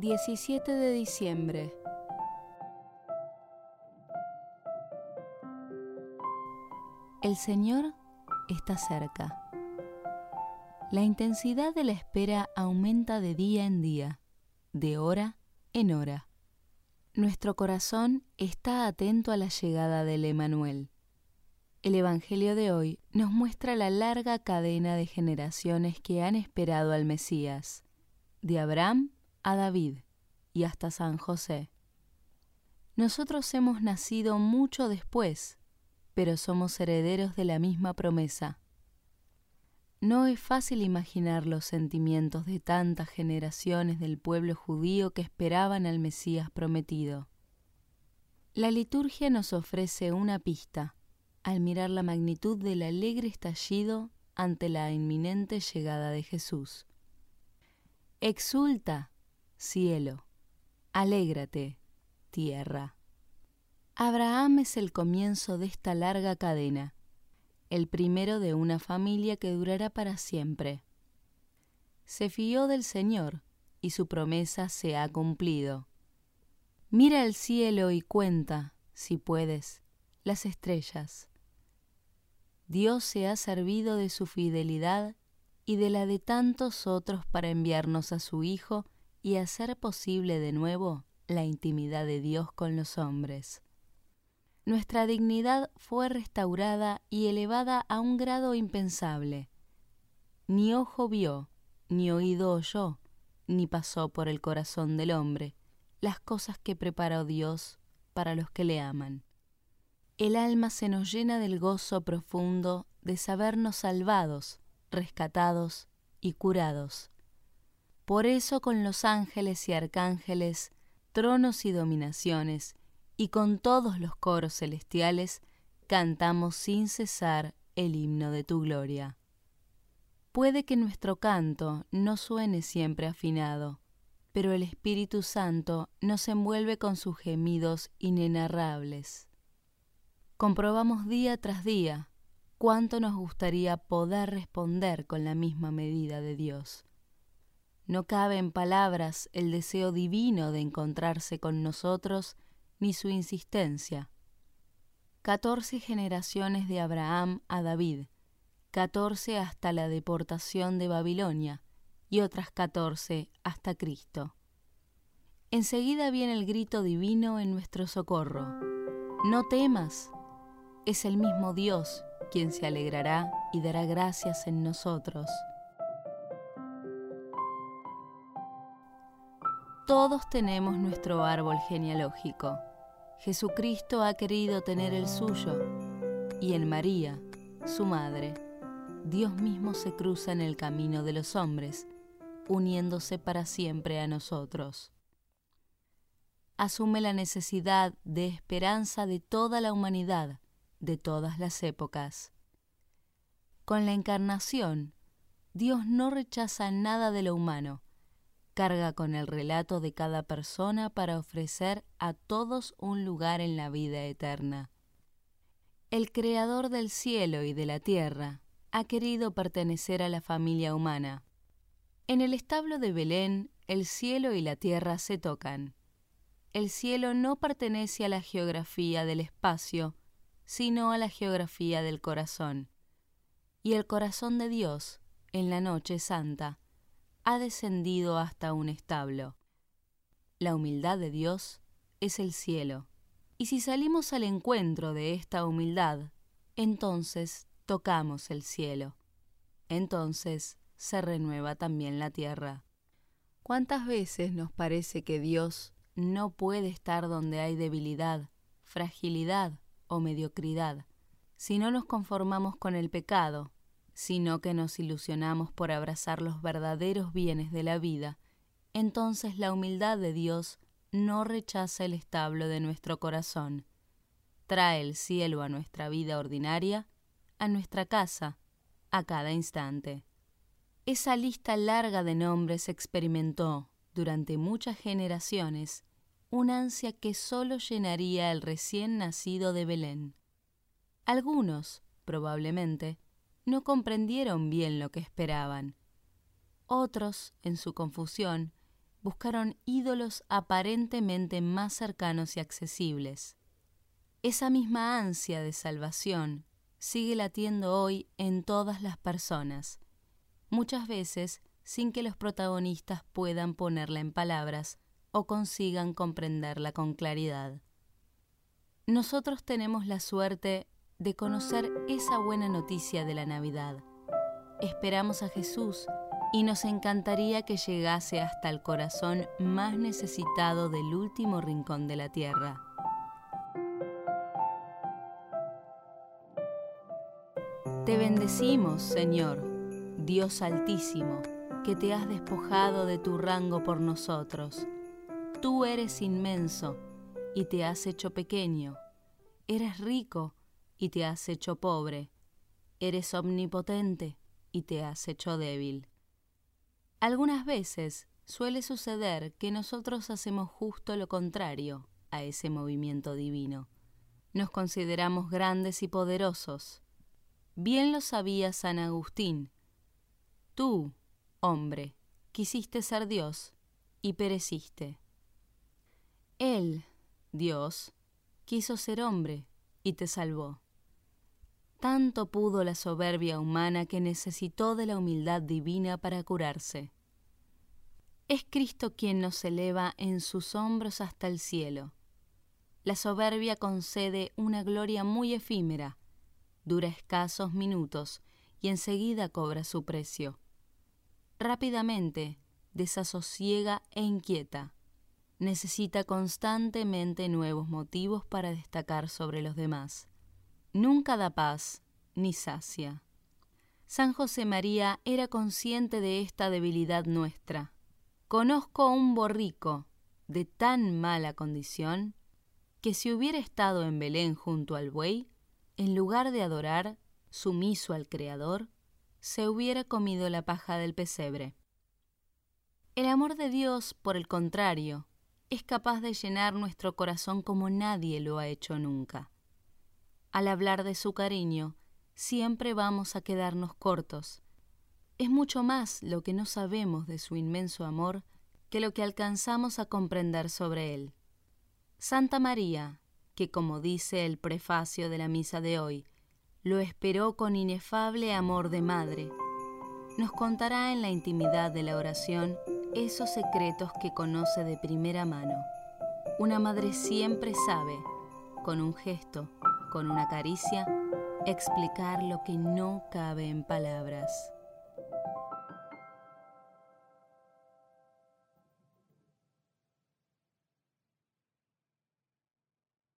17 de diciembre. El Señor está cerca. La intensidad de la espera aumenta de día en día, de hora en hora. Nuestro corazón está atento a la llegada del Emanuel. El Evangelio de hoy nos muestra la larga cadena de generaciones que han esperado al Mesías, de Abraham a David y hasta San José. Nosotros hemos nacido mucho después, pero somos herederos de la misma promesa. No es fácil imaginar los sentimientos de tantas generaciones del pueblo judío que esperaban al Mesías prometido. La liturgia nos ofrece una pista al mirar la magnitud del alegre estallido ante la inminente llegada de Jesús. Exulta, cielo, alégrate, tierra. Abraham es el comienzo de esta larga cadena, el primero de una familia que durará para siempre. Se fió del Señor y su promesa se ha cumplido. Mira el cielo y cuenta, si puedes, las estrellas. Dios se ha servido de su fidelidad y de la de tantos otros para enviarnos a su Hijo y hacer posible de nuevo la intimidad de Dios con los hombres nuestra dignidad fue restaurada y elevada a un grado impensable. Ni ojo vio, ni oído oyó, ni pasó por el corazón del hombre las cosas que preparó Dios para los que le aman. El alma se nos llena del gozo profundo de sabernos salvados, rescatados y curados. Por eso con los ángeles y arcángeles, tronos y dominaciones, y con todos los coros celestiales cantamos sin cesar el himno de tu gloria. Puede que nuestro canto no suene siempre afinado, pero el Espíritu Santo nos envuelve con sus gemidos inenarrables. Comprobamos día tras día cuánto nos gustaría poder responder con la misma medida de Dios. No cabe en palabras el deseo divino de encontrarse con nosotros ni su insistencia. Catorce generaciones de Abraham a David, catorce hasta la deportación de Babilonia y otras catorce hasta Cristo. Enseguida viene el grito divino en nuestro socorro. No temas, es el mismo Dios quien se alegrará y dará gracias en nosotros. Todos tenemos nuestro árbol genealógico Jesucristo ha querido tener el suyo y en María, su madre, Dios mismo se cruza en el camino de los hombres, uniéndose para siempre a nosotros. Asume la necesidad de esperanza de toda la humanidad, de todas las épocas. Con la encarnación, Dios no rechaza nada de lo humano, carga con el relato de cada persona para ofrecer a todos un lugar en la vida eterna. El Creador del cielo y de la tierra ha querido pertenecer a la familia humana. En el establo de Belén, el cielo y la tierra se tocan. El cielo no pertenece a la geografía del espacio, sino a la geografía del corazón. Y el corazón de Dios, en la noche santa, ha descendido hasta un establo. La humildad de Dios es el cielo. Y si salimos al encuentro de esta humildad, entonces tocamos el cielo. Entonces se renueva también la tierra. ¿Cuántas veces nos parece que Dios no puede estar donde hay debilidad, fragilidad o mediocridad, si no nos conformamos con el pecado sino que nos ilusionamos por abrazar los verdaderos bienes de la vida, entonces la humildad de Dios no rechaza el establo de nuestro corazón. Trae el cielo a nuestra vida ordinaria, a nuestra casa, a cada instante. Esa lista larga de nombres experimentó, durante muchas generaciones, una ansia que sólo llenaría el recién nacido de Belén. Algunos, probablemente, no comprendieron bien lo que esperaban. Otros, en su confusión, buscaron ídolos aparentemente más cercanos y accesibles. Esa misma ansia de salvación sigue latiendo hoy en todas las personas, muchas veces sin que los protagonistas puedan ponerla en palabras o consigan comprenderla con claridad. Nosotros tenemos la suerte de conocer esa buena noticia de la Navidad. Esperamos a Jesús y nos encantaría que llegase hasta el corazón más necesitado del último rincón de la tierra. Te bendecimos, Señor, Dios Altísimo, que te has despojado de tu rango por nosotros. Tú eres inmenso y te has hecho pequeño. Eres rico y te has hecho pobre. Eres omnipotente y te has hecho débil. Algunas veces suele suceder que nosotros hacemos justo lo contrario a ese movimiento divino. Nos consideramos grandes y poderosos. Bien lo sabía San Agustín. Tú, hombre, quisiste ser Dios y pereciste. Él, Dios, quiso ser hombre y te salvó. Tanto pudo la soberbia humana que necesitó de la humildad divina para curarse. Es Cristo quien nos eleva en sus hombros hasta el cielo. La soberbia concede una gloria muy efímera, dura escasos minutos y enseguida cobra su precio. Rápidamente desasosiega e inquieta. Necesita constantemente nuevos motivos para destacar sobre los demás nunca da paz ni sacia. San José María era consciente de esta debilidad nuestra. Conozco un borrico de tan mala condición que si hubiera estado en Belén junto al buey, en lugar de adorar, sumiso al Creador, se hubiera comido la paja del pesebre. El amor de Dios, por el contrario, es capaz de llenar nuestro corazón como nadie lo ha hecho nunca. Al hablar de su cariño, siempre vamos a quedarnos cortos. Es mucho más lo que no sabemos de su inmenso amor que lo que alcanzamos a comprender sobre él. Santa María, que como dice el prefacio de la misa de hoy, lo esperó con inefable amor de madre, nos contará en la intimidad de la oración esos secretos que conoce de primera mano. Una madre siempre sabe, con un gesto, con una caricia, explicar lo que no cabe en palabras.